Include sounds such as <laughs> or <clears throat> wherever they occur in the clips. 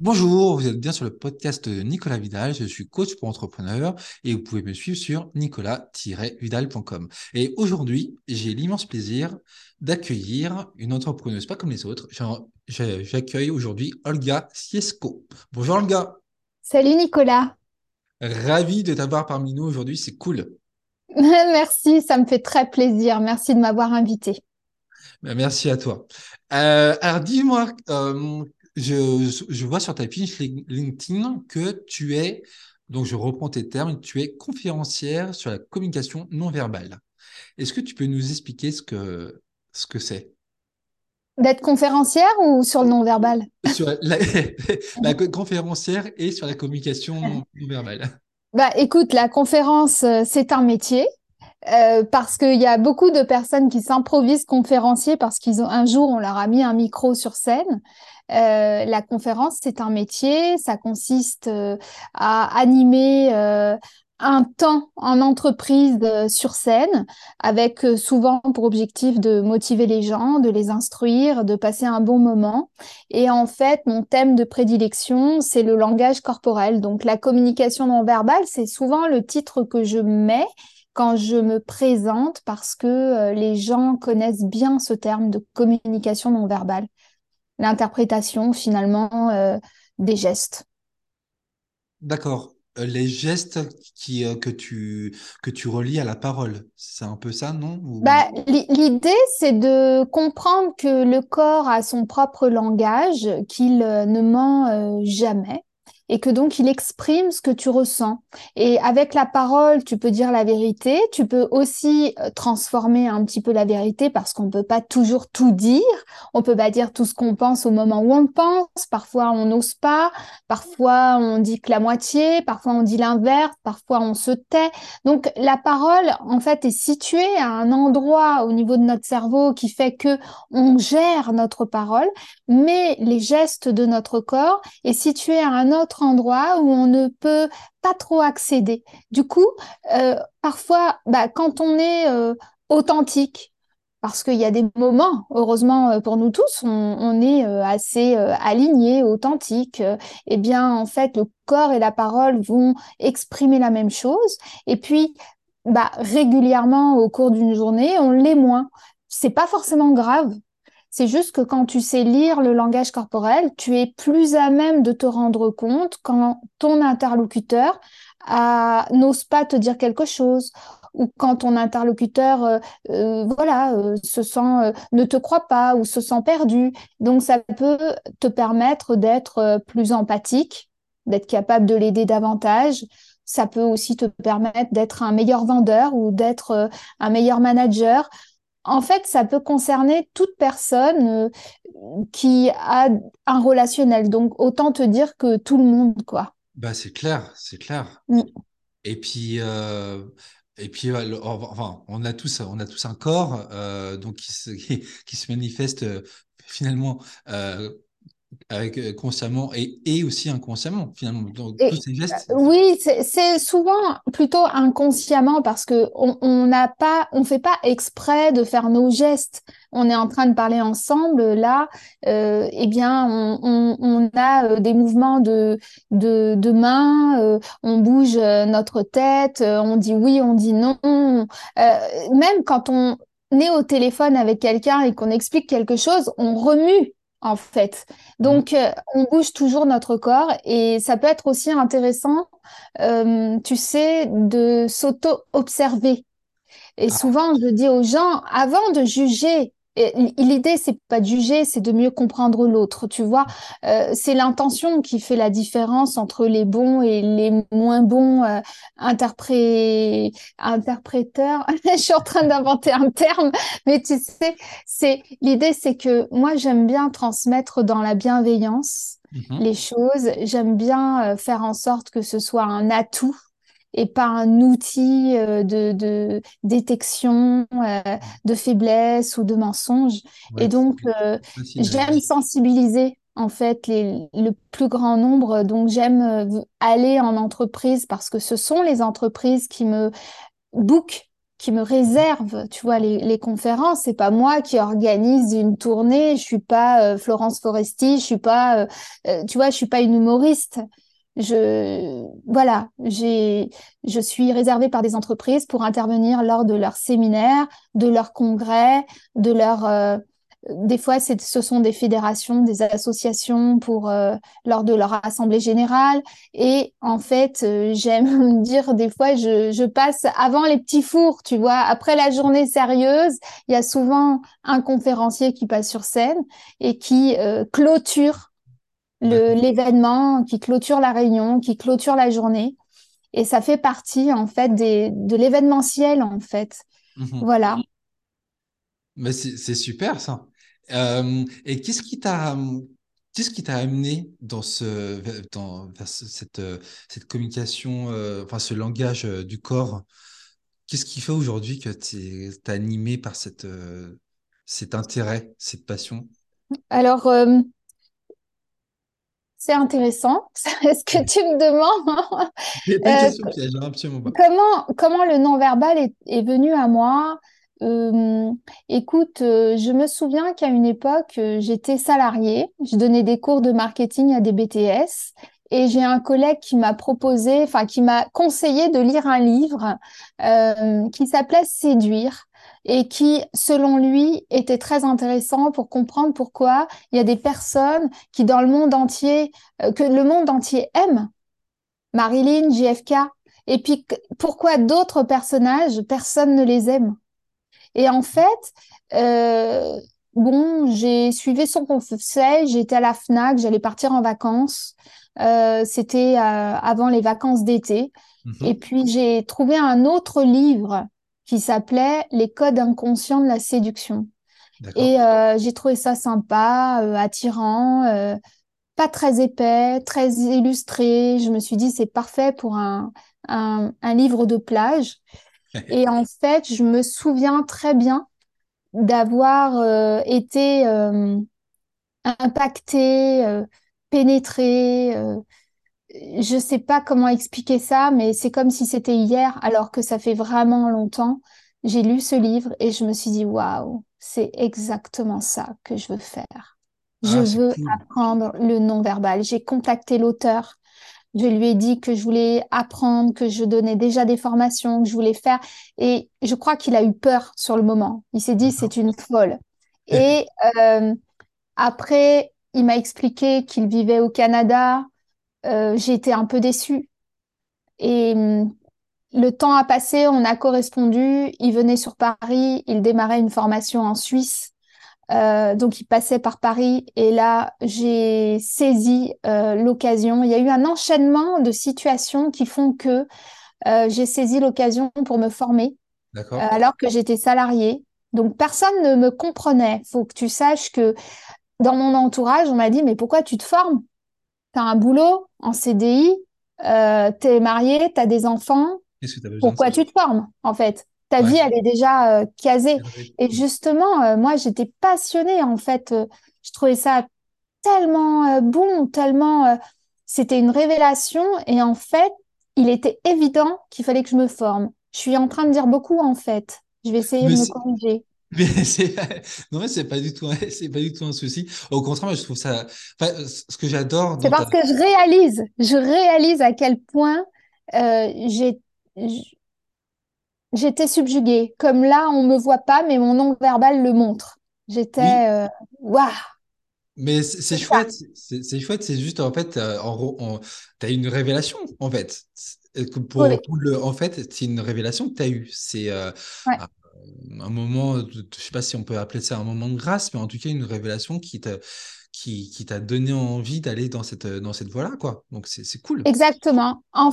Bonjour, vous êtes bien sur le podcast de Nicolas Vidal. Je suis coach pour entrepreneurs et vous pouvez me suivre sur nicolas-vidal.com. Et aujourd'hui, j'ai l'immense plaisir d'accueillir une entrepreneuse pas comme les autres. J'accueille aujourd'hui Olga Siesko. Bonjour Olga. Salut Nicolas. Ravi de t'avoir parmi nous aujourd'hui, c'est cool. <laughs> Merci, ça me fait très plaisir. Merci de m'avoir invité. Merci à toi. Euh, alors dis-moi, euh, je, vois sur ta fiche LinkedIn que tu es, donc je reprends tes termes, tu es conférencière sur la communication non verbale. Est-ce que tu peux nous expliquer ce que ce que c'est? D'être conférencière ou sur le non verbal? Sur <laughs> la, conférencière et sur la communication non, verbale. Bah, écoute, la conférence, euh, c'est un métier. Euh, parce qu'il y a beaucoup de personnes qui s'improvisent conférenciers parce qu'ils ont un jour on leur a mis un micro sur scène euh, la conférence, c'est un métier, ça consiste euh, à animer euh, un temps en entreprise sur scène, avec souvent pour objectif de motiver les gens, de les instruire, de passer un bon moment. Et en fait, mon thème de prédilection, c'est le langage corporel. Donc la communication non verbale, c'est souvent le titre que je mets quand je me présente parce que les gens connaissent bien ce terme de communication non verbale l'interprétation finalement euh, des gestes. D'accord. Euh, les gestes qui, euh, que, tu, que tu relis à la parole, c'est un peu ça, non? Bah, L'idée, c'est de comprendre que le corps a son propre langage, qu'il ne ment jamais et que donc il exprime ce que tu ressens. Et avec la parole, tu peux dire la vérité, tu peux aussi euh, transformer un petit peu la vérité parce qu'on ne peut pas toujours tout dire, on peut pas dire tout ce qu'on pense au moment où on le pense, parfois on n'ose pas, parfois on dit que la moitié, parfois on dit l'inverse, parfois on se tait. Donc la parole en fait est située à un endroit au niveau de notre cerveau qui fait que on gère notre parole, mais les gestes de notre corps est situé à un autre endroit où on ne peut pas trop accéder. Du coup, euh, parfois, bah, quand on est euh, authentique, parce qu'il y a des moments, heureusement euh, pour nous tous, on, est assez aligné, authentique. eh bien, en fait, le corps et la parole vont exprimer la même chose. Et puis, bah, régulièrement au cours d'une journée, on l'est moins. C'est pas forcément grave. C'est juste que quand tu sais lire le langage corporel, tu es plus à même de te rendre compte quand ton interlocuteur n'ose pas te dire quelque chose. Ou quand ton interlocuteur euh, euh, voilà euh, se sent ne te croit pas ou se sent perdu. Donc ça peut te permettre d'être plus empathique d'être capable de l'aider davantage. Ça peut aussi te permettre d'être un meilleur vendeur ou d'être un meilleur manager en fait, ça peut concerner toute personne euh, qui a un relationnel. Donc, autant te dire que tout le monde, quoi. Bah, c'est clair, c'est clair. Mm. Et puis, euh, et puis, enfin, on a tous, on a tous un corps, euh, donc qui se, <laughs> qui, se manifeste finalement avec euh, consciemment et, et, aussi inconsciemment finalement. Tous ces gestes. euh, oui c'est souvent plutôt inconsciemment parce que on n'a pas on fait pas exprès de faire nos gestes. On est en train de parler ensemble là euh, eh bien on, on, on a euh, des mouvements de de, de mains on bouge notre tête on dit oui on dit non. Même quand on est au téléphone avec quelqu'un et qu'on explique quelque chose on remue en fait. Donc, euh, on bouge toujours notre corps et ça peut être aussi intéressant, euh, tu sais, de s'auto-observer. Et ah. souvent, je dis aux gens, avant de juger L'idée, c'est pas de juger, c'est de mieux comprendre l'autre. Tu vois, euh, c'est l'intention qui fait la différence entre les bons et les moins bons euh, interpréteurs. <laughs> Je suis en train d'inventer un terme, mais tu sais, c'est l'idée, c'est que moi, j'aime bien transmettre dans la bienveillance mm-hmm. les choses. J'aime bien euh, faire en sorte que ce soit un atout et pas un outil euh, de, de détection euh, de faiblesse ou de mensonge. et donc, euh, j'aime sensibiliser en fait les, le plus grand nombre. Donc, j'aime aller en entreprise parce que ce sont les entreprises qui me bookent qui me réserve, tu vois, les, les conférences. C'est pas moi qui organise une tournée. Je suis pas euh, Florence Foresti. Je suis pas, euh, tu vois, je suis pas une humoriste. Je, voilà, j'ai, je suis réservée par des entreprises pour intervenir lors de leurs séminaires, de leurs congrès, de leurs des fois, ce sont des fédérations, des associations pour euh, lors de leur assemblée générale. Et en fait, euh, j'aime <laughs> dire des fois, je, je, passe avant les petits fours, tu vois. Après la journée sérieuse, il y a souvent un conférencier qui passe sur scène et qui euh, clôture l'événement, qui clôture la réunion, qui clôture la journée. Et ça fait partie en fait des, de l'événementiel en fait. Mmh voilà. Mais c'est super ça. Euh, et qu'est-ce qui t'a qu'est-ce qui t'a amené dans ce dans vers cette cette communication, euh, enfin ce langage euh, du corps? Qu'est-ce qui fait aujourd'hui que tu es, animé par cette cet intérêt, cette passion? Alors c'est intéressant, <laughs> ce que tu me demandes. euh, Comment, comment le non-verbal est, est, venu à moi? Euh, écoute, euh, je me souviens qu'à une époque, euh, j'étais salariée, je donnais des cours de marketing à des BTS et j'ai un collègue qui m'a proposé, enfin qui m'a conseillé de lire un livre qui s'appelait Séduire et qui, selon lui, était très intéressant pour comprendre pourquoi il y a des personnes qui, dans le monde entier, que le monde entier aime, Marilyn, JFK, et puis pourquoi d'autres personnages, personne ne les aime. Et en fait, euh, bon, j'ai suivi son conseil, j'étais à la FNAC, j'allais partir en vacances. Euh, C'était euh, avant les vacances d'été. Mhm. Et puis j'ai trouvé un autre livre qui s'appelait Les codes inconscients de la séduction. Et euh, j'ai trouvé ça sympa, euh, attirant, euh, pas très épais, très illustré. Je me suis dit, c'est parfait pour un, un, un livre de plage. <laughs> Et en fait, je me souviens très bien d'avoir été impactée, pénétrée. Je ne sais pas comment expliquer ça, mais c'est comme si c'était hier, alors que ça fait vraiment longtemps. J'ai lu ce livre et je me suis dit, waouh, c'est exactement ça que je veux faire. Je ah, veux apprendre le non-verbal. J'ai contacté l'auteur je lui ai dit que je voulais apprendre, que je donnais déjà des formations, que je voulais faire. Et je crois qu'il a eu peur sur le moment. Il s'est dit, c'est une folle. Et euh, après, il m'a expliqué qu'il vivait au Canada. Euh, j'ai été un peu déçue. Et hum, le temps a passé, on a correspondu. Il venait sur Paris, il démarrait une formation en Suisse. Euh, donc, il passait par Paris et là, j'ai saisi euh, l'occasion. Il y a eu un enchaînement de situations qui font que euh, j'ai saisi l'occasion pour me former alors que j'étais salariée. Donc, personne ne me comprenait. Il faut que tu saches que dans mon entourage, on m'a dit, mais pourquoi tu te formes? Tu as un boulot en CDI, tu es marié, tu as des enfants. Pourquoi tu te formes, en fait? Ta vie, elle est déjà euh, casée. Et justement, euh, moi, j'étais passionnée, en fait. Euh, je trouvais ça tellement bon, tellement... C'était une révélation. Et en fait, il était évident qu'il fallait que je me forme. Je suis en train de dire beaucoup, en fait. Je vais essayer de me corriger. Mais c'est non mais c'est pas du tout <laughs> c'est pas du tout un souci. Au contraire, je trouve ça ce que j'adore C'est parce que je réalise, je réalise à quel point j'ai J'étais subjuguée. Comme là, on me voit pas, mais mon nom verbal le montre. J'étais euh, waouh. Mais c'est chouette, c'est chouette, c'est juste en fait, euh, tu as une révélation en fait. Pour, le, en fait, c'est une révélation que tu as eue. C'est euh, un moment, je sais pas si on peut appeler ça un moment de grâce, mais en tout cas une révélation qui t'a qui, qui donné envie d'aller dans cette, dans cette voie-là, quoi. Donc c'est cool. Exactement. En,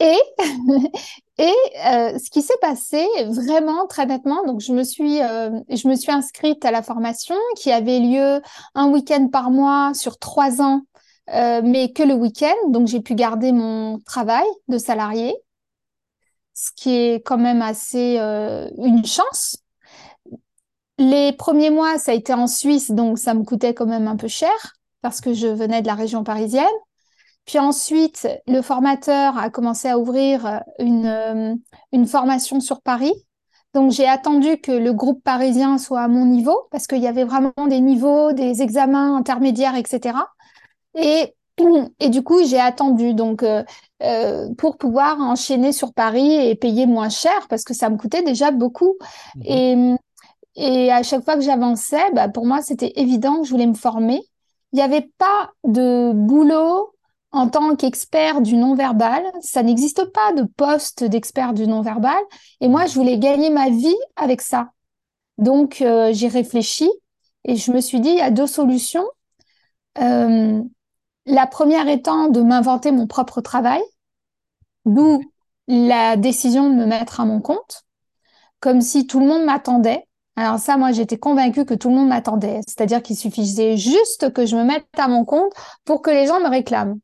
et, <laughs> et euh, ce qui s'est passé vraiment très nettement, donc je me suis, euh, je me suis inscrite à la formation qui avait lieu un week-end par mois sur trois ans, euh, mais que le week-end. Donc j'ai pu garder mon travail de salarié, ce qui est quand même assez une chance. Les premiers mois, ça a été en Suisse, donc ça me coûtait quand même un peu cher parce que je venais de la région parisienne. Puis ensuite, le formateur a commencé à ouvrir une, euh, une formation sur Paris. Donc, j'ai attendu que le groupe parisien soit à mon niveau parce qu'il y avait vraiment des niveaux, des examens intermédiaires, etc. Et, <clears throat> et du coup, j'ai attendu donc euh, euh, pour pouvoir enchaîner sur Paris et payer moins cher parce que ça me coûtait déjà beaucoup. Mhm. Et, et à chaque fois que j'avançais, bah, pour moi, c'était évident que je voulais me former. Il n'y avait pas de boulot en tant qu'expert du non-verbal. Ça n'existe pas de poste d'expert du non-verbal. Et moi, je voulais gagner ma vie avec ça. Donc, euh, j'ai réfléchi et je me suis dit, il y a deux solutions. Euh, la première étant de m'inventer mon propre travail, d'où la décision de me mettre à mon compte, comme si tout le monde m'attendait. Alors ça, moi, j'étais convaincue que tout le monde m'attendait. C'est-à-dire qu'il suffisait juste que je me mette à mon compte pour que les gens me réclament.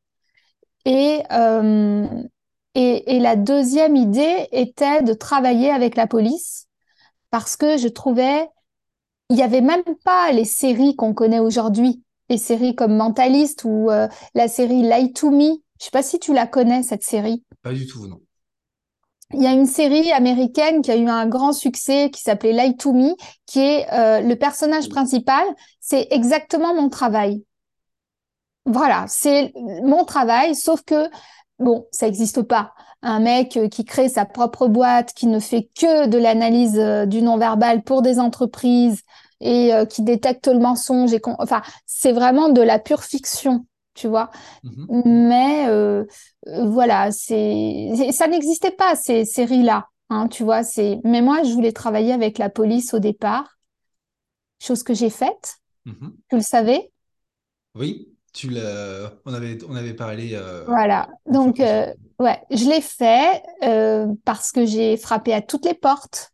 Et, euh, et, et la deuxième idée était de travailler avec la police parce que je trouvais, il n'y avait même pas les séries qu'on connaît aujourd'hui, les séries comme Mentalist ou euh, la série Lie to Me. Je sais pas si tu la connais, cette série. Pas du tout, non. Il y a une série américaine qui a eu un grand succès qui s'appelait Lie to Me, qui est euh, le personnage principal. C'est exactement mon travail. Voilà, c'est mon travail, sauf que, bon, ça n'existe pas. Un mec euh, qui crée sa propre boîte, qui ne fait que de l'analyse du non-verbal pour des entreprises et euh, qui détecte le mensonge. Et enfin, c'est vraiment de la pure fiction, tu vois. Mhm. Mais euh, voilà, c'est ça n'existait pas ces séries-là, hein, tu vois. C'est mais moi, je voulais travailler avec la police au départ, chose que j'ai faite. Mhm. Tu le savais. Oui, tu l'as. On avait, on avait parlé. euh, Voilà. Donc, euh, ouais, je l'ai fait euh, parce que j'ai frappé à toutes les portes.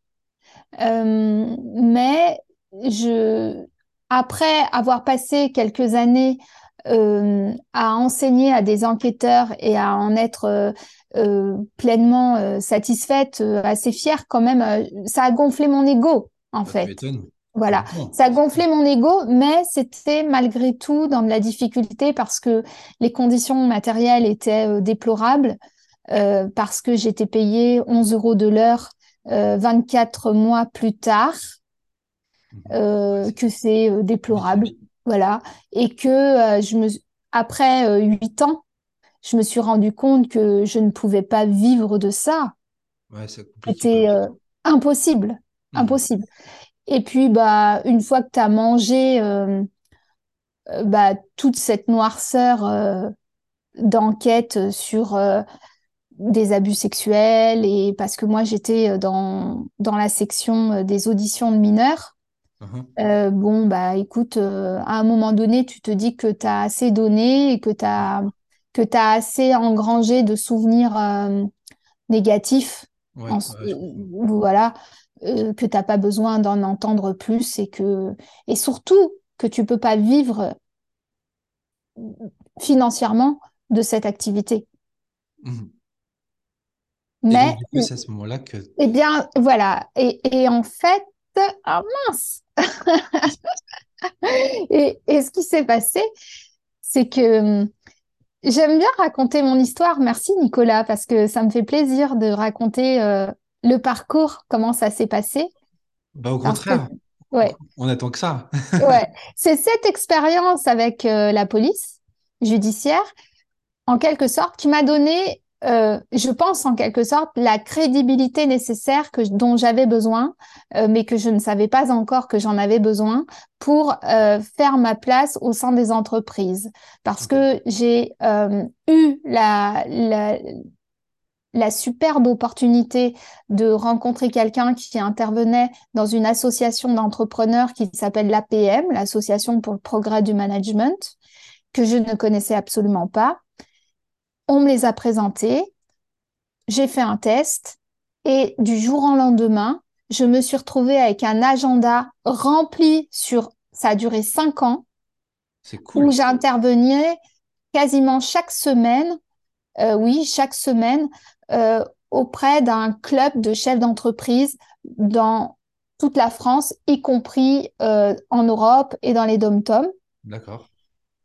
Mais je, après avoir passé quelques années euh, à enseigner à des enquêteurs et à en être euh, euh, pleinement satisfaite, assez fière quand même, ça a gonflé mon ego, en Bah, tu fait. Voilà, ça a gonflé mon ego, mais c'était malgré tout dans de la difficulté parce que les conditions matérielles étaient déplorables, parce que j'étais payée 11 euros de l'heure euh, 24 mois plus tard. Euh, Ouais, que c'est euh, déplorable, voilà, et que euh, je me, après euh, 8 ans, je me suis rendu compte que je ne pouvais pas vivre de ça. Ouais, C'était euh, impossible, Mhm. impossible. Et puis, bah, une fois que tu as mangé euh, euh, bah, toute cette noirceur euh, d'enquête sur euh, des abus sexuels, et parce que moi, j'étais euh, dans, dans la section euh, des auditions de mineurs, Mhm. Euh, bon, bah, écoute, euh, à un moment donné, tu te dis que tu as assez donné et que tu as, que tu assez engrangé de souvenirs euh, négatifs, Ouais, en- ouais, je comprends. voilà, que t'as pas besoin d'en entendre plus et que et surtout que tu peux pas vivre financièrement de cette activité. Et Mais donc, du coup, c'est à ce moment-là que. eh bien voilà et, et en fait ah mince <laughs> et, et ce qui s'est passé c'est que hum, j'aime bien raconter mon histoire. Merci Nicolas parce que ça me fait plaisir de raconter euh, le parcours, comment ça s'est passé Bah, au que contraire, ouais on attend que ça. <laughs> Ouais, c'est cette expérience avec euh, la police judiciaire, en quelque sorte, qui m'a donné, euh, je pense en quelque sorte, la crédibilité nécessaire que, dont j'avais besoin, euh, mais que je ne savais pas encore que j'en avais besoin pour euh, faire ma place au sein des entreprises. Parce que j'ai euh, eu la, la, la superbe opportunité de rencontrer quelqu'un qui intervenait dans une association d'entrepreneurs qui s'appelle l'APM, l'Association pour le progrès du management, que je ne connaissais absolument pas. On me les a présentés, j'ai fait un test et du jour au lendemain, je me suis retrouvée avec un agenda rempli sur, ça a duré cinq ans, C'est où cool. j'intervenais quasiment chaque semaine euh, oui, chaque semaine, euh, auprès d'un club de chefs d'entreprise dans toute la France, y compris euh, en Europe et dans les dom-toms. D'accord.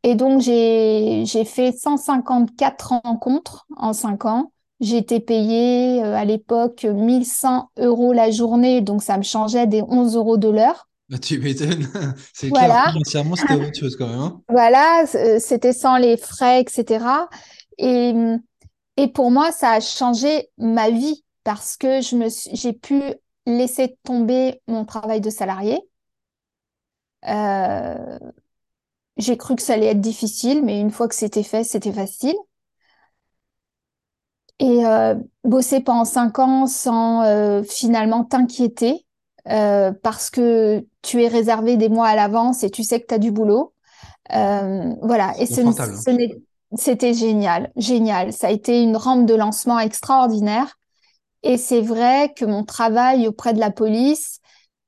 Et donc, j'ai, fait 154 rencontres en 5 ans. J'étais payée euh, à l'époque 1100 euros la journée, donc ça me changeait des 11 euros de l'heure. Bah, tu m'étonnes. <laughs> C'est clair, Voilà, financièrement, c'était autre chose quand même. hein. voilà, c- c'était sans les frais, etc. Et, et pour moi, ça a changé ma vie parce que je me suis- j'ai pu laisser tomber mon travail de salarié. Euh, j'ai cru que ça allait être difficile, mais une fois que c'était fait, c'était facile. Et euh, bosser pendant cinq ans sans euh, finalement t'inquiéter euh, parce que tu es réservé des mois à l'avance et tu sais que tu as du boulot. Voilà, et hein. c'était génial, génial. Ça a été une rampe de lancement extraordinaire. Et c'est vrai que mon travail auprès de la police,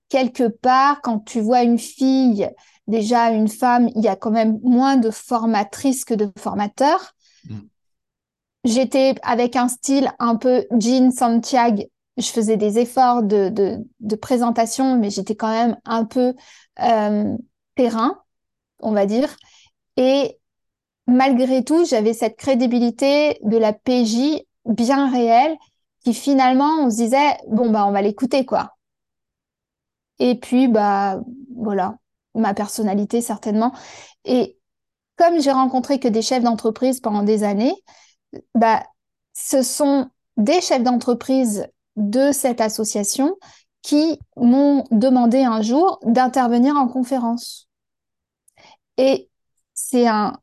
quelque part, quand tu vois une fille, déjà une femme, il y a quand même moins de formatrices que de formateurs. Mm. J'étais avec un style un peu Jean Santiago. Je faisais des efforts de, de, de présentation, mais j'étais quand même un peu euh, terrain, on va dire. Et malgré tout, j'avais cette crédibilité de la PJ bien réelle qui finalement, on se disait, bon, bah, on va l'écouter, quoi. Et puis, bah, voilà, ma personnalité, certainement. Et comme j'ai rencontré que des chefs d'entreprise pendant des années, bah, ce sont des chefs d'entreprise de cette association qui m'ont demandé un jour d'intervenir en conférence. Et c'est un,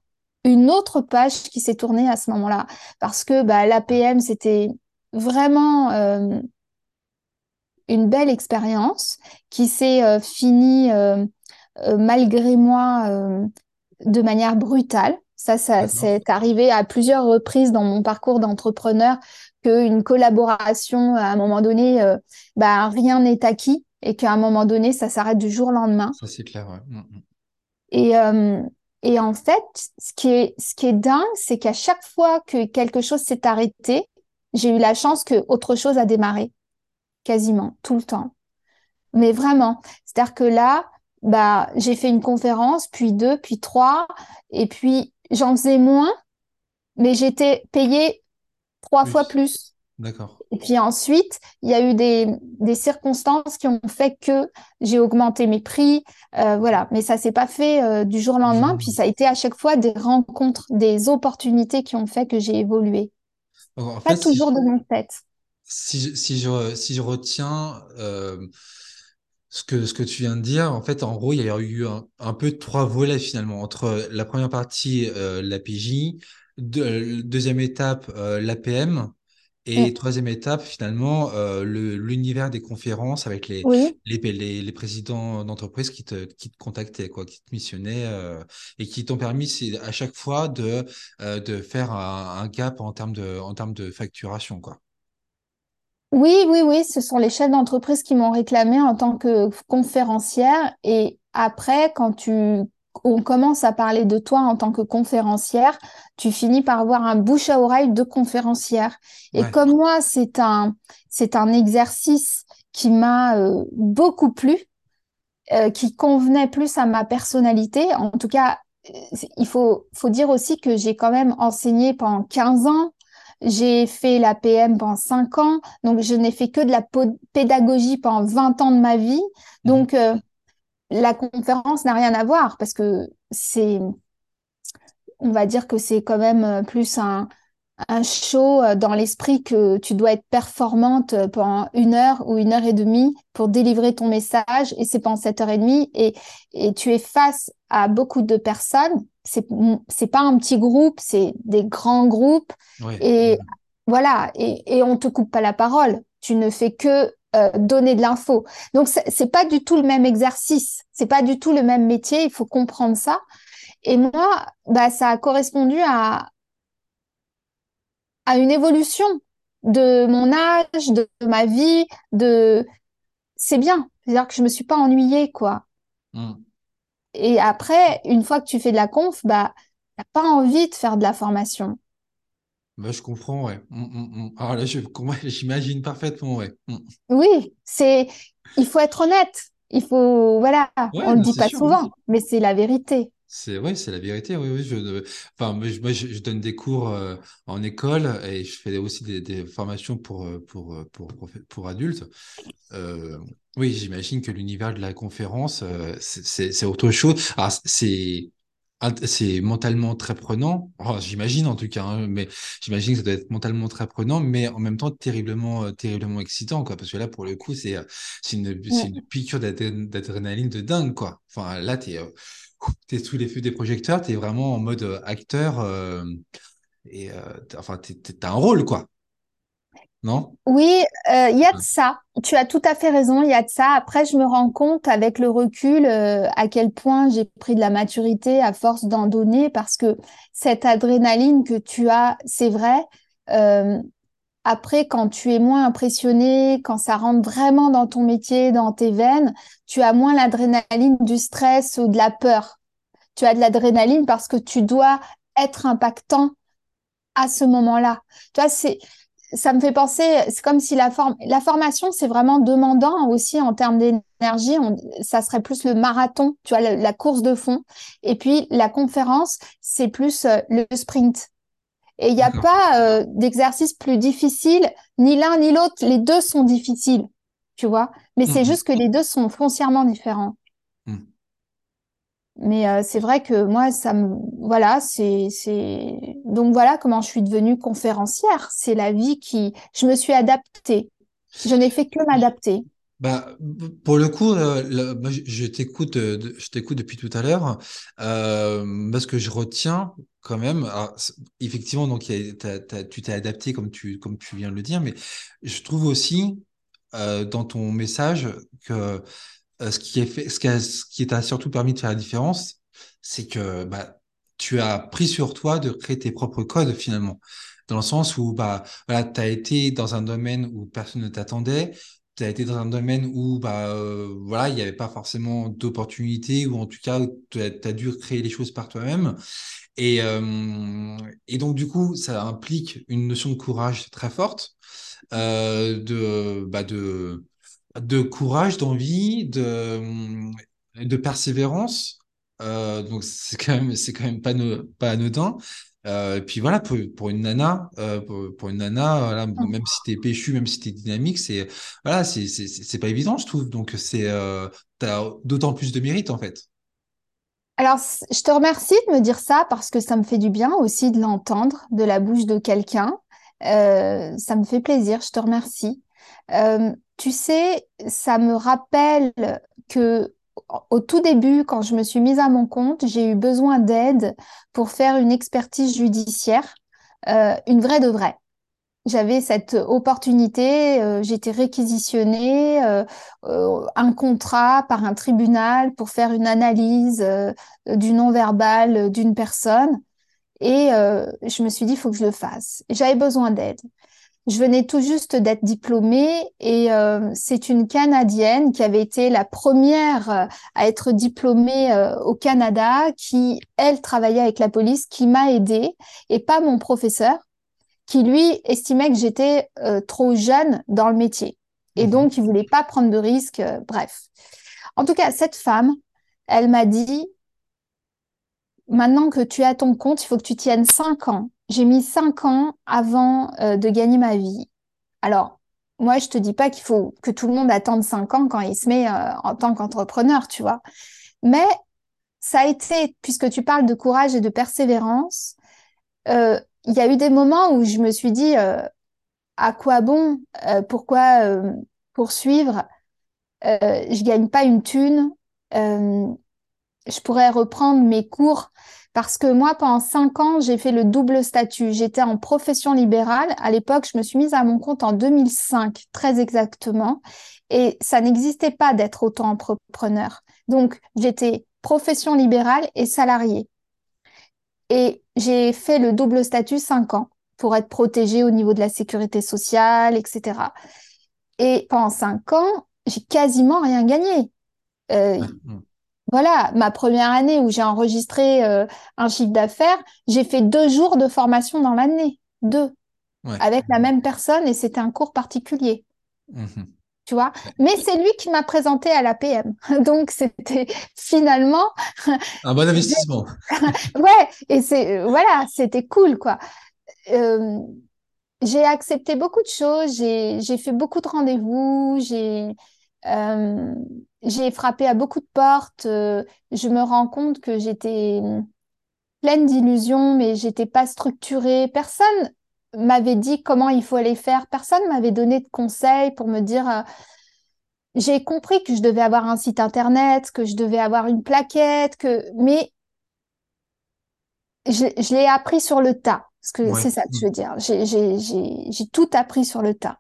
une autre page qui s'est tournée à ce moment-là, parce que bah, l'APM, c'était vraiment euh, une belle expérience qui s'est euh, finie euh, euh, malgré moi euh, de manière brutale. Ça, ça, c'est arrivé à plusieurs reprises dans mon parcours d'entrepreneur qu'une collaboration, à un moment donné, euh, bah, rien n'est acquis et qu'à un moment donné, ça s'arrête du jour au lendemain. Ça, c'est clair, ouais. Mm, mm. Et, euh, et en fait, ce qui est, ce qui est dingue, c'est qu'à chaque fois que quelque chose s'est arrêté, j'ai eu la chance que autre chose a démarré, quasiment, tout le temps. Mais vraiment, c'est-à-dire que là, bah, j'ai fait une conférence, puis deux, puis trois, et puis j'en faisais moins, mais j'étais payée trois fois Plus. D'accord. Et puis ensuite, il y a eu des, des circonstances qui ont fait que j'ai augmenté mes prix, euh, voilà. Mais ça s'est pas fait euh, du jour au lendemain. Puis ça a été à chaque fois des rencontres, des opportunités qui ont fait que j'ai évolué. En Pas fait, si, toujours de mon fait. si, je- si je, si je retiens euh, ce que, ce que tu viens de dire, en fait, en gros, il y a eu un, un peu trois volets finalement entre la première partie, euh, l'APJ, de, deuxième étape, euh, l'APM, et Mm. troisième étape, finalement, euh, l'univers des conférences avec les, Oui, les, les, les présidents d'entreprise qui te, qui te contactaient, quoi, qui te missionnaient, euh, et qui t'ont permis à chaque fois de, euh, de faire un, un gap en termes de, en termes de facturation, quoi. Oui, oui, oui. Ce sont les chefs d'entreprise qui m'ont réclamé en tant que conférencière. Et après, quand tu, on commence à parler de toi en tant que conférencière, tu finis par avoir un bouche à oreille de conférencière. Et Ouais, comme moi, c'est un, c'est un exercice qui m'a euh, beaucoup plu. euh, qui convenait plus à ma personnalité. En tout cas, euh, il faut, faut dire aussi que j'ai quand même enseigné pendant 15 ans. J'ai fait la PM pendant 5 ans. Donc, je n'ai fait que de la pédagogie pendant 20 ans de ma vie. Mhm. Donc, euh, la conférence n'a rien à voir parce que c'est, on va dire que c'est quand même euh, plus un, un show euh, dans l'esprit que tu dois être performante pendant une heure ou une heure et demie pour délivrer ton message et c'est pendant cette heure et demie et, et tu es face à beaucoup de personnes. C'est, c'est pas un petit groupe, c'est des grands groupes ouais. et Mhm. voilà, et, et on te coupe pas la parole. Tu ne fais que euh, donner de l'info. Donc c'est pas du tout le même exercice, c'est pas du tout le même métier, il faut comprendre ça. Et moi, bah, ça a correspondu à, à une évolution de mon âge, de, de ma vie, de... C'est bien. C'est-à-dire que je me suis pas ennuyée, quoi. Mhm. Et après, une fois que tu fais de la conf, bah, t'as pas envie de faire de la formation. Bah, je comprends, ouais. Mm, mm, mm. Alors là, <laughs> j'imagine parfaitement, ouais. Oui, c'est, il faut être honnête. Il faut, voilà, Ouais, on le non, dit pas sûr, souvent, mais c'est la vérité. C'est ouais, c'est la vérité. Oui, oui. Je, enfin, moi, je, donne des cours euh, en école et je fais aussi des, des formations pour, euh, pour, euh, pour, pour, adultes. Euh, oui, j'imagine que l'univers de la conférence, euh, c'est autre chose. Alors, c'est c'est mentalement très prenant. Oh, j'imagine en tout cas, hein, mais j'imagine que ça doit être mentalement très prenant, mais en même temps terriblement, euh, terriblement excitant, quoi. Parce que là, pour le coup, c'est une, c'est une piqûre d'adré- d'adrénaline de dingue, quoi. Enfin, là, t'es euh, t'es sous les feux des projecteurs, t'es vraiment en mode euh, acteur euh, et euh, enfin, t'es- t'as un rôle, quoi. Non? Oui, il y a de ça. Tu as tout à fait raison, il y a de ça. Après, je me rends compte avec le recul à quel point j'ai pris de la maturité à force d'en donner parce que cette adrénaline que tu as, c'est vrai. Après, quand tu es moins impressionné, quand ça rentre vraiment dans ton métier, dans tes veines, tu as moins l'adrénaline du stress ou de la peur. Tu as de l'adrénaline parce que tu dois être impactant à ce moment-là. Tu vois, c'est, ça me fait penser, c'est comme si la la formation, c'est vraiment demandant aussi en termes d'énergie. Ça serait plus le marathon, tu vois, la, la course de fond. Et puis la conférence, c'est plus euh, le sprint. Et il n'y a pas euh, d'exercice plus difficile, ni l'un ni l'autre. Les deux sont difficiles, tu vois. Mais c'est Mhm. juste que les deux sont foncièrement différents. Mhm. Mais euh, c'est vrai que moi, ça me, voilà, c'est, donc voilà comment je suis devenue conférencière. C'est la vie qui, je me suis adaptée. Je n'ai fait que m'adapter. Bah, pour le coup, euh, je t'écoute, euh, je t'écoute depuis tout à l'heure, euh, parce que je retiens quand même, effectivement, donc t'as- t'as- tu t'es adapté comme tu, comme tu viens de le dire, mais je trouve aussi euh, dans ton message que ce qui est fait, ce qui a- ce qui t'a surtout permis de faire la différence, c'est que bah, tu as pris sur toi de créer tes propres codes finalement, dans le sens où bah voilà, tu as été dans un domaine où personne ne t'attendait, tu as été dans un domaine où bah euh, voilà, il n'y avait pas forcément d'opportunités ou en tout cas tu as, dû créer les choses par toi-même et euh, et donc du coup, ça implique une notion de courage très forte euh, de bah de de courage, d'envie, de, de persévérance. Donc c'est quand même quand même pas ne- pas anodin. Euh, et puis voilà pour, pour une nana euh, pour, pour une nana voilà, bon, même si t'es péchu même si t'es dynamique c'est voilà c'est c'est c'est c'est pas évident je trouve donc c'est euh, t'as d'autant plus de mérite en fait Alors, je te remercie de me dire ça parce que ça me fait du bien aussi de l'entendre de la bouche de quelqu'un. Euh, ça me fait plaisir, je te remercie. Euh, tu sais, ça me rappelle que au tout début, quand je me suis mise à mon compte, j'ai eu besoin d'aide pour faire une expertise judiciaire, euh, une vraie de vraie. J'avais cette opportunité, euh, j'étais réquisitionnée, euh, un contrat par un tribunal pour faire une analyse du non-verbal d'une personne. Et je me suis dit, il faut que je le fasse. J'avais besoin d'aide. Je venais tout juste d'être diplômée et euh, c'est une Canadienne qui avait été la première euh, à être diplômée euh, au Canada, qui, elle, travaillait avec la police, qui m'a aidée et pas mon professeur qui lui estimait que j'étais euh, trop jeune dans le métier. Et Mhm. donc, il voulait pas prendre de risques. bref. En tout cas, cette femme, elle m'a dit, maintenant que tu as ton compte, il faut que tu tiennes cinq ans. J'ai mis cinq ans avant euh, de gagner ma vie. Alors, moi, je te dis pas qu'il faut que tout le monde attende cinq ans quand il se met euh, en tant qu'entrepreneur, tu vois. Mais ça a été, puisque tu parles de courage et de persévérance, euh, il y a eu des moments où je me suis dit, à quoi bon? Pourquoi poursuivre? Je gagne pas une thune. Je pourrais reprendre mes cours parce que moi, pendant cinq ans, j'ai fait le double statut. J'étais en profession libérale. À l'époque, je me suis mise à mon compte en 2005, très exactement. Et ça n'existait pas d'être auto-entrepreneur. Donc, j'étais profession libérale et salariée. Et j'ai fait le double statut cinq ans pour être protégée au niveau de la sécurité sociale, etc. Et pendant cinq ans, j'ai quasiment rien gagné. Euh, Ouais. Mhm. Voilà, ma première année où j'ai enregistré euh, un chiffre d'affaires, j'ai fait deux jours de formation dans l'année, deux, Ouais. avec la même personne et c'était un cours particulier. Mhm. tu vois? Mais c'est lui qui m'a présenté à l'APM. <laughs> Donc, c'était finalement. <laughs> Un bon <laughs> investissement. ouais, et c'est, voilà, c'était cool, quoi. Euh, j'ai accepté beaucoup de choses, j'ai fait beaucoup de rendez-vous, j'ai euh, j'ai frappé à beaucoup de portes. Euh, je me rends compte que j'étais pleine d'illusions, mais j'étais pas structurée. Personne m'avait dit comment il faut aller faire. Personne m'avait donné de conseils pour me dire. Euh, j'ai compris que je devais avoir un site internet, que je devais avoir une plaquette, que mais je, je l'ai appris sur le tas. Parce que c'est ça que je veux dire. J'ai tout appris sur le tas.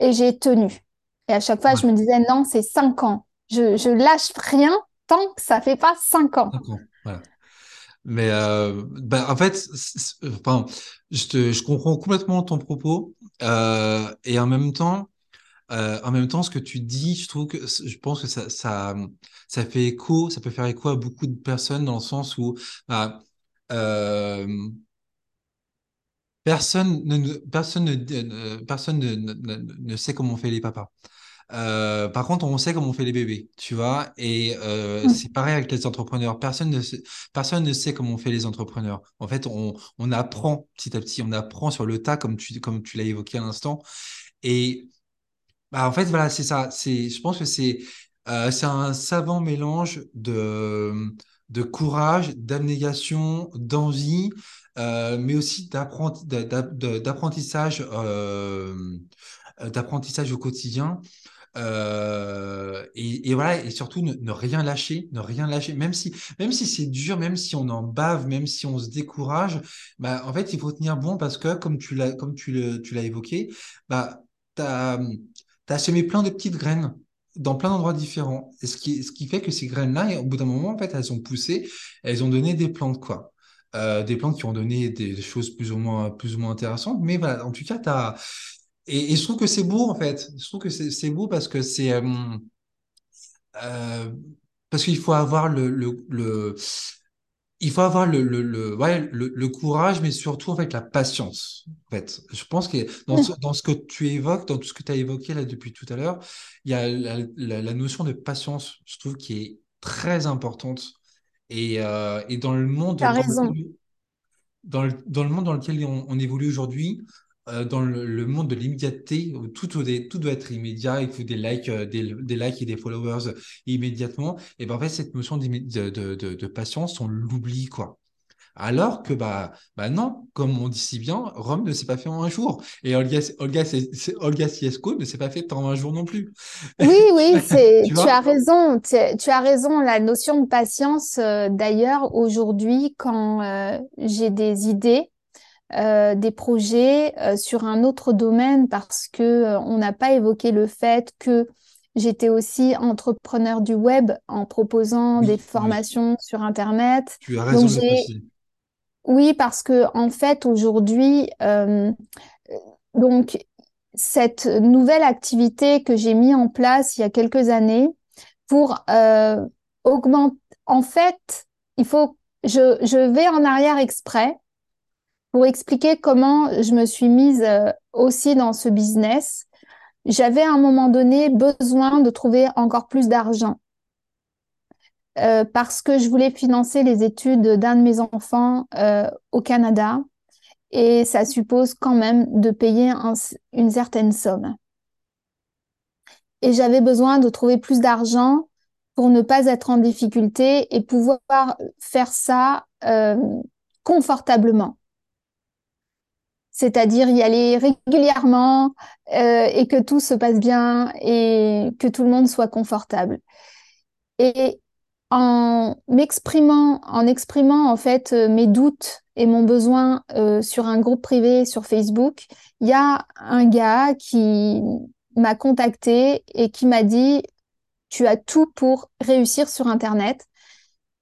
Et j'ai tenu. Et à chaque fois, je me disais, non, c'est cinq ans. Je, je lâche rien tant que ça fait pas cinq ans. Voilà. Mais euh, bah, en fait, enfin, je, te, je comprends complètement ton propos. Euh, et en même temps, euh, en même temps, ce que tu dis, je trouve que je pense que ça, ça, ça fait écho, ça peut faire écho à beaucoup de personnes dans le sens où bah, euh, personne ne, personne ne, personne ne, ne, sait comment on fait les papas. Euh, par contre, on sait comment on fait les bébés, tu vois. Et euh, mm. c'est pareil avec les entrepreneurs. Personne ne, sait, personne ne sait comment on fait les entrepreneurs. En fait, on, on apprend petit à petit, on apprend sur le tas, comme tu, comme tu l'as évoqué à l'instant. Et bah, en fait, voilà, c'est ça. C'est, je pense que c'est, euh, c'est un savant mélange de, de courage, d'abnégation, d'envie, euh, mais aussi d'apprentissage, euh, d'apprentissage au quotidien. Euh, et, voilà, et surtout ne, rien lâcher, ne rien lâcher, même si, même si c'est dur, même si on en bave, même si on se décourage, bah, en fait, il faut tenir bon parce que, comme tu l'as, tu tu évoqué, bah, t'as, as semé plein de petites graines dans plein d'endroits différents. Et ce qui, ce qui fait que ces graines-là, au bout d'un moment, en fait, elles ont poussé, elles ont donné des plantes, quoi. Euh, des plantes qui ont donné des, choses plus ou moins, plus ou moins intéressantes. Mais voilà, en tout cas, tu as. Et, je trouve que c'est beau, en fait. Je trouve que c'est beau parce que c'est. Euh, euh, parce qu'il faut avoir le, le, il faut avoir le, le, ouais, le, courage, mais surtout en fait la patience. En fait, je pense que dans ce, dans ce que tu évoques, dans tout ce que tu as évoqué là depuis tout à l'heure, il y a la, la, notion de patience, je trouve, qui est très importante et, euh, et dans le monde dans, raison. Dans, le, dans, le, monde dans lequel on, évolue aujourd'hui, euh, dans le, monde de l'immédiateté, où tout, tout, tout, doit être immédiat, il faut des likes, euh, des, des, likes et des followers immédiatement, et ben en fait, cette notion de, de, de, de patience, on l'oublie, quoi. Alors que bah, bah non, comme on dit si bien, Rome ne s'est pas fait en un jour. Et Olga, Olga, Olga Siesco ne s'est pas fait en un jour non plus. Oui, oui, <laughs> tu, tu as raison. Tu, as raison. La notion de patience, euh, d'ailleurs, aujourd'hui, quand euh, j'ai des idées, euh, des projets sur un autre domaine, parce que on n'a pas évoqué le fait que J'étais aussi entrepreneur du web en proposant des formations sur Internet. Tu as raison. Oui, parce que en fait, aujourd'hui, euh, donc cette nouvelle activité que j'ai mis en place il y a quelques années pour euh, augmenter. En fait, il faut. Je, je vais en arrière exprès pour expliquer comment je me suis mise euh, aussi dans ce business. J'avais à un moment donné besoin de trouver encore plus d'argent. Euh, parce que je voulais financer les études d'un de mes enfants euh, au Canada et ça suppose quand même de payer une certaine somme. Et j'avais besoin de trouver plus d'argent pour ne pas être en difficulté et pouvoir faire ça euh, confortablement. C'est-à-dire y aller régulièrement et que tout se passe bien et que tout le monde soit confortable. Et en m'exprimant, exprimant en fait euh, mes doutes et mon besoin euh, sur un groupe privé sur Facebook, il y a un gars qui m'a contacté et qui m'a dit tu as tout pour réussir sur Internet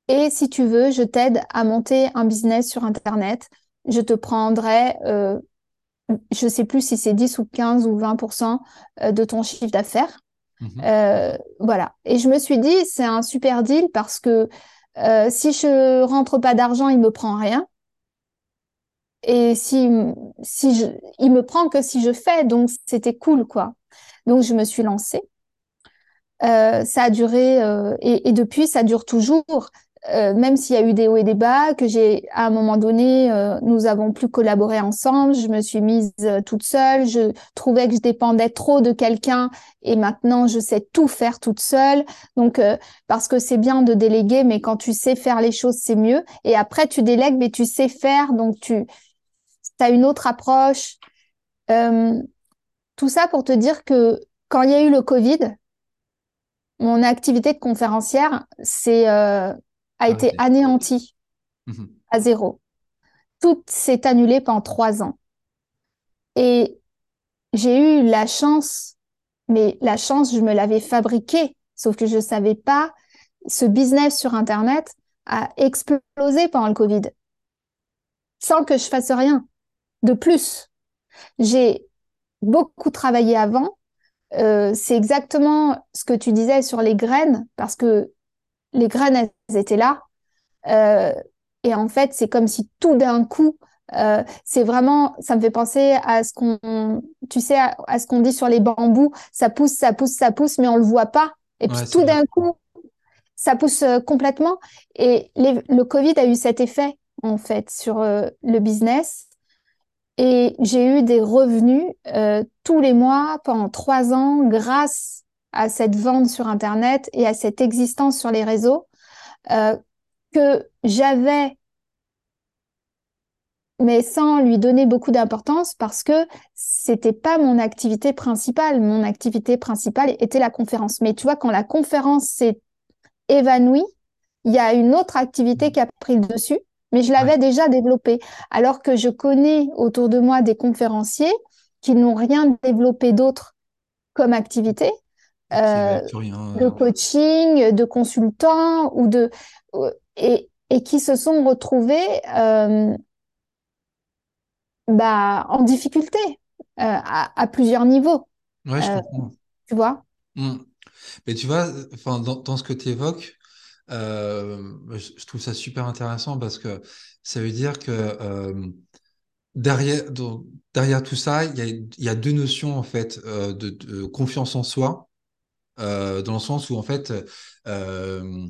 et si tu veux, je t'aide à monter un business sur Internet. Je te prendrai, euh, je ne sais plus si c'est 10 ou 15 ou 20% de ton chiffre d'affaires. Mhm. Euh, voilà. Et je me suis dit, c'est un super deal parce que euh, si je rentre pas d'argent, il me prend rien. Et si, si je, il me prend que si je fais, donc c'était cool, quoi. Donc, je me suis lancée. Euh, ça a duré, et, depuis, ça dure toujours. Euh, même s'il y a eu des hauts et des bas, que j'ai, à un moment donné, euh, nous avons plus collaboré ensemble, je me suis mise euh, toute seule, je trouvais que je dépendais trop de quelqu'un et maintenant je sais tout faire toute seule. Donc, parce que c'est bien de déléguer, mais quand tu sais faire les choses, c'est mieux. Et après, tu délègues, mais tu sais faire, donc tu as une autre approche. tout ça pour te dire que quand il y a eu le Covid, mon activité de conférencière, c'est a été anéanti mhm. à zéro. Tout s'est annulé pendant trois ans. Et j'ai eu la chance, mais la chance, je me l'avais fabriquée, sauf que je ne savais pas, ce business sur Internet a explosé pendant le Covid, sans que je fasse rien de plus. J'ai beaucoup travaillé avant. Euh, c'est exactement ce que tu disais sur les graines, parce que les graines, elles étaient là. Euh, et en fait, c'est comme si tout d'un coup, euh, c'est vraiment, ça me fait penser à ce qu'on, tu sais, à, ce qu'on dit sur les bambous, ça pousse, ça pousse, ça pousse, mais on le voit pas. Et puis tout d'un coup, ça pousse euh, complètement. Et le Covid a eu cet effet, en fait, sur le business. Et j'ai eu des revenus tous les mois pendant trois ans grâce à cette vente sur Internet et à cette existence sur les réseaux euh, que j'avais, mais sans lui donner beaucoup d'importance parce que c'était pas mon activité principale. Mon activité principale était la conférence. Mais tu vois, quand la conférence s'est évanouie, il y a une autre activité qui a pris le dessus, mais je l'avais déjà développée. Alors que je connais autour de moi des conférenciers qui n'ont rien développé d'autre comme activité euh, de coaching, de consultants ou de et, et qui se sont retrouvés euh, bah, en difficulté euh, à, à, plusieurs niveaux. Ouais, je comprends. Tu vois? Mmh. Mais tu vois, enfin, dans, dans ce que tu évoques, euh, je trouve ça super intéressant parce que ça veut dire que euh, derrière, derrière tout ça, il y y a deux notions en fait euh, de, de, confiance en soi euh, dans le sens où en fait, euh,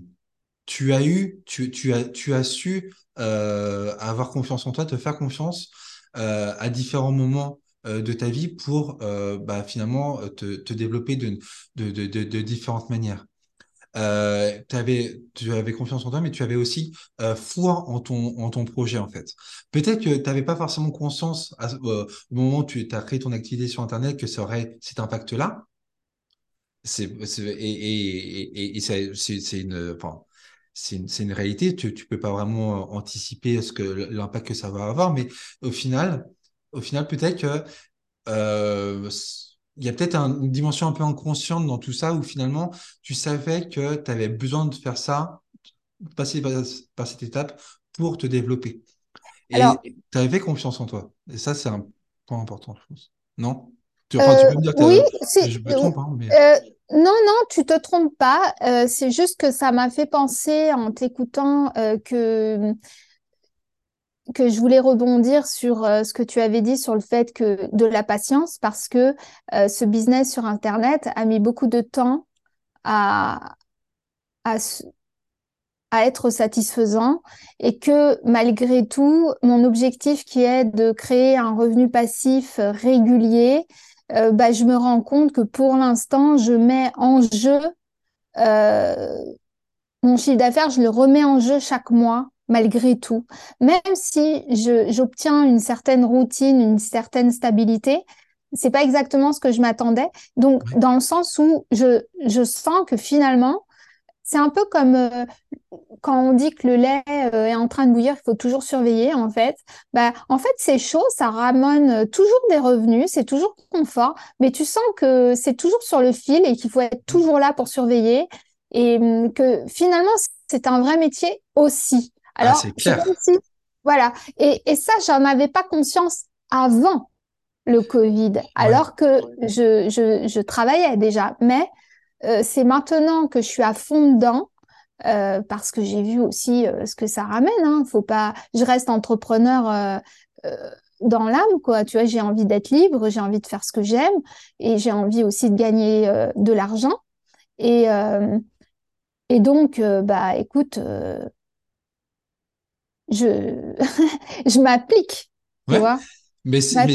tu as eu, tu, as, tu as su euh, avoir confiance en toi, te faire confiance à différents moments de ta vie pour bah, finalement te, développer de, différentes manières. Tu avais confiance en toi, mais tu avais aussi foi en ton, en ton projet, en fait. Peut-être que tu n'avais pas forcément conscience au moment où tu as créé ton activité sur Internet que ça aurait cet impact-là, c'est et, et, et, c'est une enfin une, une, réalité. Tu tu peux pas vraiment anticiper ce que l'impact que ça va avoir mais au final au final peut-être que euh, il y a peut-être une dimension un peu inconsciente dans tout ça où finalement tu savais que tu avais besoin de faire ça passer par, cette étape pour te développer. Et tu avais confiance en toi. Et ça c'est un point important je pense. Non? Tu, peux me dire que oui, je me trompe, hein, mais... Euh, non, non, tu te trompes pas. Euh, c'est juste que ça m'a fait penser en t'écoutant euh, que que je voulais rebondir sur ce que tu avais dit sur le fait que de la patience parce que ce business sur internet a mis beaucoup de temps à à, à être satisfaisant et que malgré tout, mon objectif qui est de créer un revenu passif régulier, euh, bah, je me rends compte que pour l'instant, je mets en jeu euh, mon chiffre d'affaires, je le remets en jeu chaque mois, malgré tout. Même si j'obtiens une certaine routine, une certaine stabilité, c'est pas exactement ce que je m'attendais. Donc, dans le sens où je, je sens que finalement, c'est un peu comme euh, quand on dit que le lait euh, est en train de bouillir, il faut toujours surveiller en fait. Bah, en fait, c'est chaud, ça ramène euh, toujours des revenus, c'est toujours confort, mais tu sens que c'est toujours sur le fil et qu'il faut être toujours là pour surveiller et hum, que finalement, c'est un vrai métier aussi. Ah, Alors, c'est clair. voilà. Et, et ça, j'en avais pas conscience avant le Covid, alors que je, je, je travaillais déjà. Mais euh, c'est maintenant que je suis à fond dedans. Euh, parce que j'ai vu aussi euh, ce que ça ramène. Hein. Faut pas, je reste entrepreneur dans l'âme, quoi. Tu vois, j'ai envie d'être libre, j'ai envie de faire ce que j'aime et j'ai envie aussi de gagner de l'argent. Et, et donc, bah, écoute, je, <laughs> je m'applique, tu vois. Mais c'est,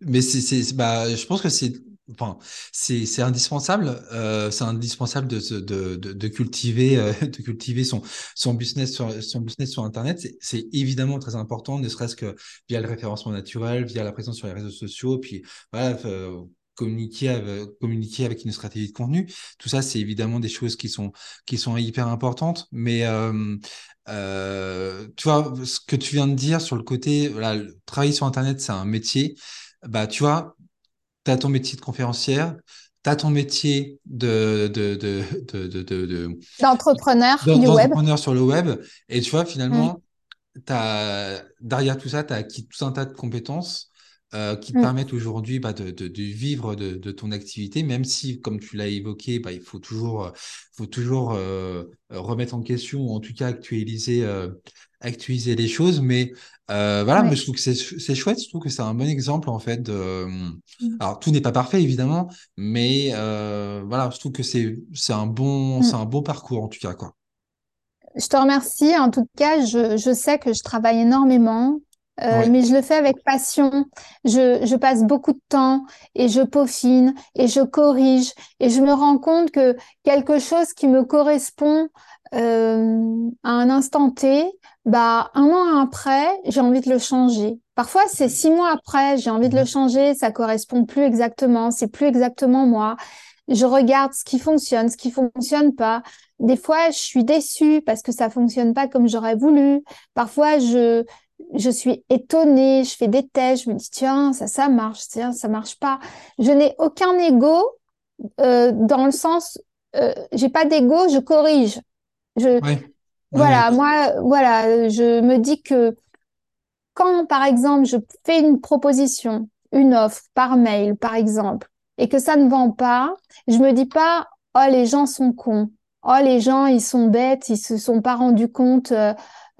mais, c'est, bah, je pense que c'est Enfin, c'est indispensable, euh, c'est indispensable de, de, de, cultiver euh, <laughs> cultiver son business sur son business sur internet. C'est évidemment très important, ne serait-ce que via le référencement naturel, via la présence sur les réseaux sociaux, puis voilà. Euh, communiquer avec, une stratégie de contenu tout ça c'est évidemment des choses qui sont qui sont hyper importantes mais tu vois ce que tu viens de dire sur le côté travailler sur internet c'est un métier bah tu vois tu as ton métier de conférencière, tu as ton métier de, de, de, de, d'entrepreneur du web. sur le web. Et tu vois, finalement, as, derrière tout ça, tu as acquis tout un tas de compétences euh, qui te mm. permettent aujourd'hui bah, de, de, de, vivre de, de, ton activité, même si, comme tu l'as évoqué, bah, il faut toujours, faut toujours euh, remettre en question ou en tout cas actualiser, euh, actualiser les choses. Mais euh, voilà, mais je trouve que c'est chouette, je trouve que c'est un bon exemple en fait. De... Mm. Alors tout n'est pas parfait évidemment, mais euh, voilà, je trouve que c'est c'est un bon, mm. c'est un bon parcours en tout cas quoi. Je te remercie. En tout cas, je, je sais que je travaille énormément. Euh, mais je le fais avec passion. Je, je, passe beaucoup de temps et je peaufine et je corrige et je me rends compte que quelque chose qui me correspond euh, à un instant T, bah un an après, j'ai envie de le changer. Parfois, c'est six mois après, j'ai envie de le mhm. changer, ça correspond plus exactement, c'est plus exactement moi. Je regarde ce qui fonctionne, ce qui fonctionne pas. Des fois, je suis déçue parce que ça fonctionne pas comme j'aurais voulu. Parfois, je je suis étonnée, je fais des tests, je me dis tiens, ça, ça marche, tiens, ça marche pas. Je n'ai aucun ego euh, dans le sens, euh, j'ai pas d'ego, je corrige. Je, voilà, moi, voilà, je me dis que quand, par exemple, je fais une proposition, une offre par mail, par exemple, et que ça ne vend pas, je me dis pas, oh, les gens sont cons. Oh, les gens, ils sont bêtes, ils se sont pas rendus compte. Euh,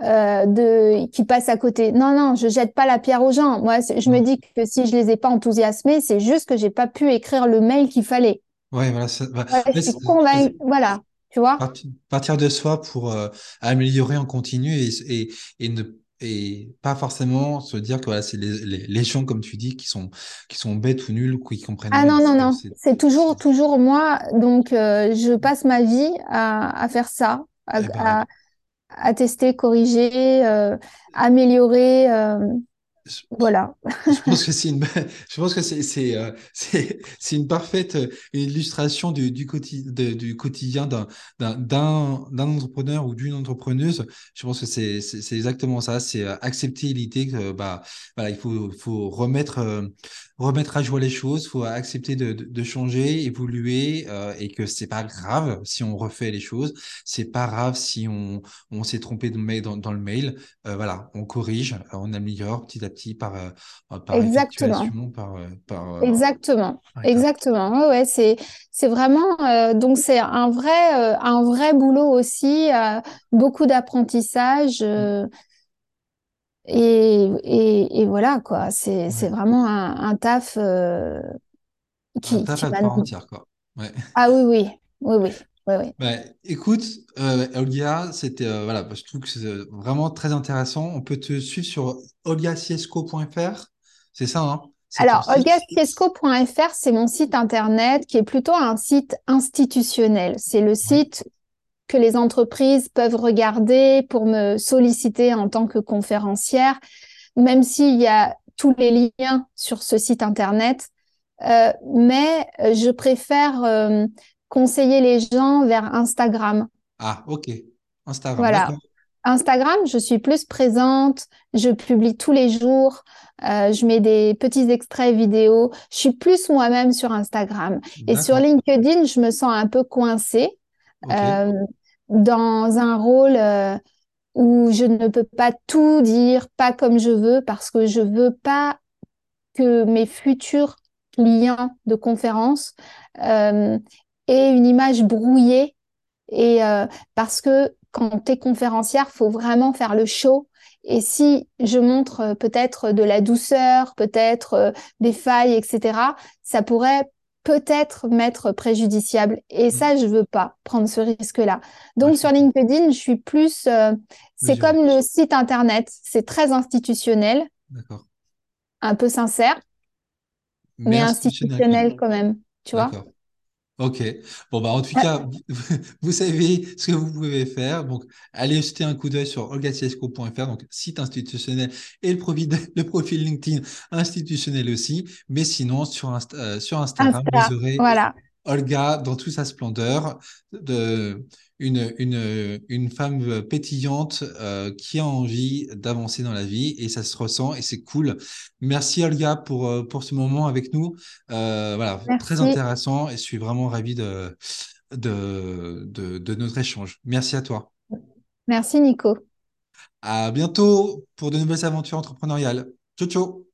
euh, de qui passent à côté. Non, non, je jette pas la pierre aux gens. Moi, je me dis que si je les ai pas enthousiamés, c'est juste que j'ai pas pu écrire le mail qu'il fallait. Ouais, voilà. Bah, voilà, tu vois? Partir de soi pour euh, améliorer en continu et, et, et ne et pas forcément se dire que voilà, c'est les, les, les, gens, comme tu dis, qui sont, qui sont bêtes ou nuls ou qui comprennent Ah non, non, non. C'est toujours, toujours moi. Donc, euh, je passe ma vie à, à faire ça, à, eh ben, à tester, corriger, euh, améliorer. Voilà. je pense que c'est une, <laughs> je pense que c'est, c'est, euh, <laughs> c'est, une parfaite euh, illustration du, du, du quotidien d'un, d'un, d'un, entrepreneur ou d'une entrepreneuse. Je pense que c'est, c'est, exactement ça. C'est euh, accepter l'idée que, bah, voilà, il faut, faut remettre, remettre à joie les choses, faut accepter de, de, changer, évoluer, et que c'est pas grave si on refait les choses. C'est pas grave si on, on s'est trompé de dans, dans le mail. voilà, on corrige, on améliore petit à petit par, euh, par Exactement. par, euh, par, euh, Exactement. Exactement. Ouais, c'est, c'est vraiment, donc c'est un vrai, un vrai boulot aussi, beaucoup d'apprentissage. Mm. Et, et, et, voilà, quoi. C'est, c'est vraiment un, un taf qui. Un taf à part entière, quoi. Ouais. Ah oui, oui. Oui, oui. Bah, écoute, euh, Olga, c'était euh, voilà, je trouve que c'est euh, vraiment très intéressant. On peut te suivre sur olgaciesco.fr, c'est ça, hein? Alors, olgaciesco.fr, c'est mon site internet qui est plutôt un site institutionnel. C'est le site que les entreprises peuvent regarder pour me solliciter en tant que conférencière, même s'il y a tous les liens sur ce site internet. Euh, mais je préfère euh, conseiller les gens vers Instagram. Ah, ok. Instagram. Voilà. Instagram, je suis plus présente, je publie tous les jours, euh, je mets des petits extraits vidéo, je suis plus moi-même sur Instagram. Et sur LinkedIn, je me sens un peu coincée euh, dans un rôle euh, où je ne peux pas tout dire, pas comme je veux, parce que je veux pas que mes futurs clients de conférences et une image brouillée. Et euh, parce que quand tu es conférencière, faut vraiment faire le show Et si je montre euh, peut-être de la douceur, peut-être euh, des failles, etc., ça pourrait peut-être m'être préjudiciable. Et ça, je veux pas prendre ce risque-là. Donc, Ouais, sur LinkedIn, je suis plus, euh, c'est comme le site internet, c'est très institutionnel, D'accord. un peu sincère, Mais institutionnel quand même, tu vois? Ok. Bon, bah, en tout cas, <laughs> vous, savez ce que vous pouvez faire. Donc, allez jeter un coup d'œil sur olgaciesco.fr, donc site institutionnel et le profil, <laughs> le profil LinkedIn institutionnel aussi. Mais sinon, sur, Inst- euh, sur Instagram, vous Insta, aurez voilà. Olga dans toute sa splendeur, de, une, une, une femme pétillante euh, qui a envie d'avancer dans la vie et ça se ressent et c'est cool. Merci Olga pour, euh, pour ce moment avec nous. Euh, voilà, très intéressant et je suis vraiment ravi de, de, de, de notre échange. Merci à toi. Merci, Nico. À bientôt pour de nouvelles aventures entrepreneuriales. Ciao, ciao.